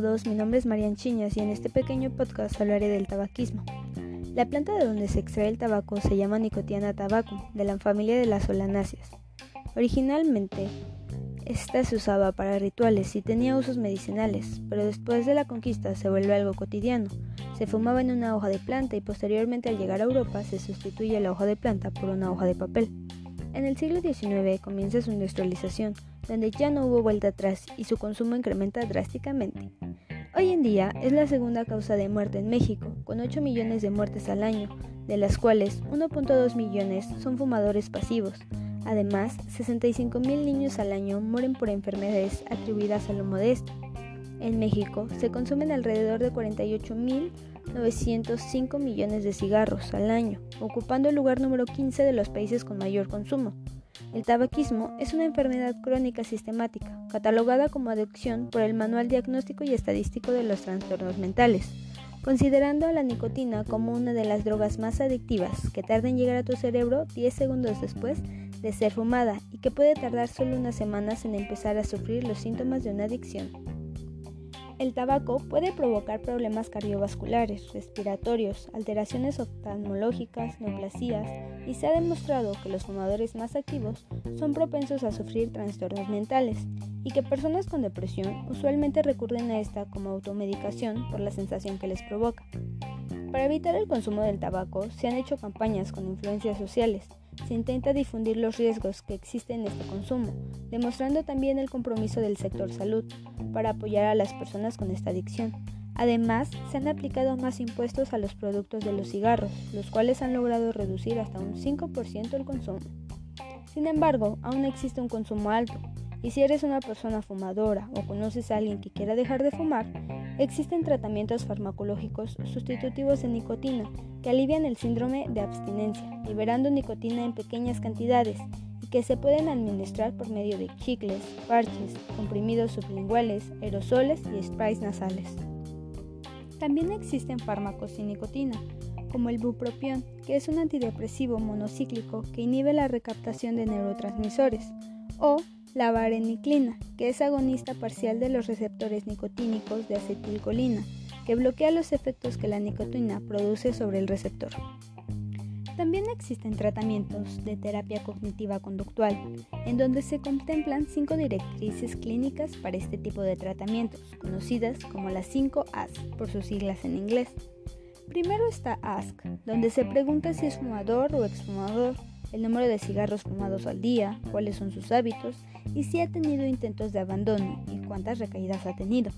todos, mi nombre es Marian Chiñas y en este pequeño podcast hablaré del tabaquismo. La planta de donde se extrae el tabaco se llama Nicotiana tabacum, de la familia de las solanáceas. Originalmente, esta se usaba para rituales y tenía usos medicinales, pero después de la conquista se vuelve algo cotidiano. Se fumaba en una hoja de planta y posteriormente al llegar a Europa se sustituye la hoja de planta por una hoja de papel. En el siglo XIX comienza su industrialización, donde ya no hubo vuelta atrás y su consumo incrementa drásticamente. Hoy en día es la segunda causa de muerte en México, con 8 millones de muertes al año, de las cuales 1.2 millones son fumadores pasivos. Además, 65 mil niños al año mueren por enfermedades atribuidas a lo modesto. En México se consumen alrededor de 48.905 millones de cigarros al año, ocupando el lugar número 15 de los países con mayor consumo. El tabaquismo es una enfermedad crónica sistemática, catalogada como adicción por el Manual Diagnóstico y Estadístico de los Trastornos Mentales, considerando a la nicotina como una de las drogas más adictivas que tarda en llegar a tu cerebro 10 segundos después de ser fumada y que puede tardar solo unas semanas en empezar a sufrir los síntomas de una adicción. El tabaco puede provocar problemas cardiovasculares, respiratorios, alteraciones oftalmológicas, neoplasias y se ha demostrado que los fumadores más activos son propensos a sufrir trastornos mentales y que personas con depresión usualmente recurren a esta como automedicación por la sensación que les provoca. Para evitar el consumo del tabaco se han hecho campañas con influencias sociales se intenta difundir los riesgos que existen en este consumo, demostrando también el compromiso del sector salud para apoyar a las personas con esta adicción. Además, se han aplicado más impuestos a los productos de los cigarros, los cuales han logrado reducir hasta un 5% el consumo. Sin embargo, aún existe un consumo alto, y si eres una persona fumadora o conoces a alguien que quiera dejar de fumar, existen tratamientos farmacológicos sustitutivos de nicotina que alivian el síndrome de abstinencia, liberando nicotina en pequeñas cantidades y que se pueden administrar por medio de chicles, parches, comprimidos sublinguales, aerosoles y sprays nasales. También existen fármacos sin nicotina, como el bupropión, que es un antidepresivo monocíclico que inhibe la recaptación de neurotransmisores, o la vareniclina, que es agonista parcial de los receptores nicotínicos de acetilcolina, que bloquea los efectos que la nicotina produce sobre el receptor. También existen tratamientos de terapia cognitiva conductual, en donde se contemplan cinco directrices clínicas para este tipo de tratamientos, conocidas como las 5 AS por sus siglas en inglés. Primero está ASK, donde se pregunta si es fumador o exfumador, el número de cigarros fumados al día, cuáles son sus hábitos y si ha tenido intentos de abandono y cuántas recaídas ha tenido.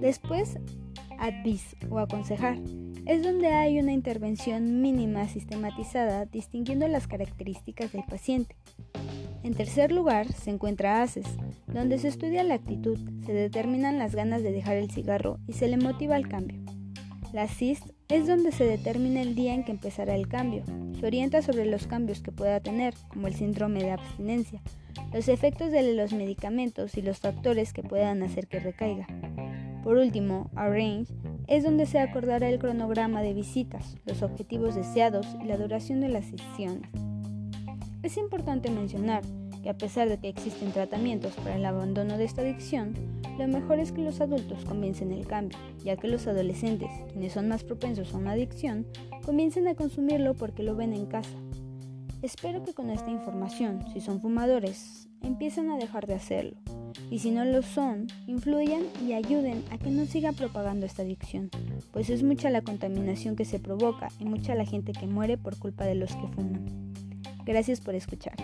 Después, advis o aconsejar. Es donde hay una intervención mínima sistematizada distinguiendo las características del paciente. En tercer lugar se encuentra ACES, donde se estudia la actitud, se determinan las ganas de dejar el cigarro y se le motiva al cambio. La CIST es donde se determina el día en que empezará el cambio. Se orienta sobre los cambios que pueda tener, como el síndrome de abstinencia, los efectos de los medicamentos y los factores que puedan hacer que recaiga. Por último, Arrange es donde se acordará el cronograma de visitas, los objetivos deseados y la duración de las sesiones. Es importante mencionar que a pesar de que existen tratamientos para el abandono de esta adicción, lo mejor es que los adultos comiencen el cambio, ya que los adolescentes, quienes son más propensos a una adicción, comiencen a consumirlo porque lo ven en casa. Espero que con esta información, si son fumadores, empiecen a dejar de hacerlo, y si no lo son, influyan y ayuden a que no siga propagando esta adicción, pues es mucha la contaminación que se provoca y mucha la gente que muere por culpa de los que fuman. Gracias por escuchar.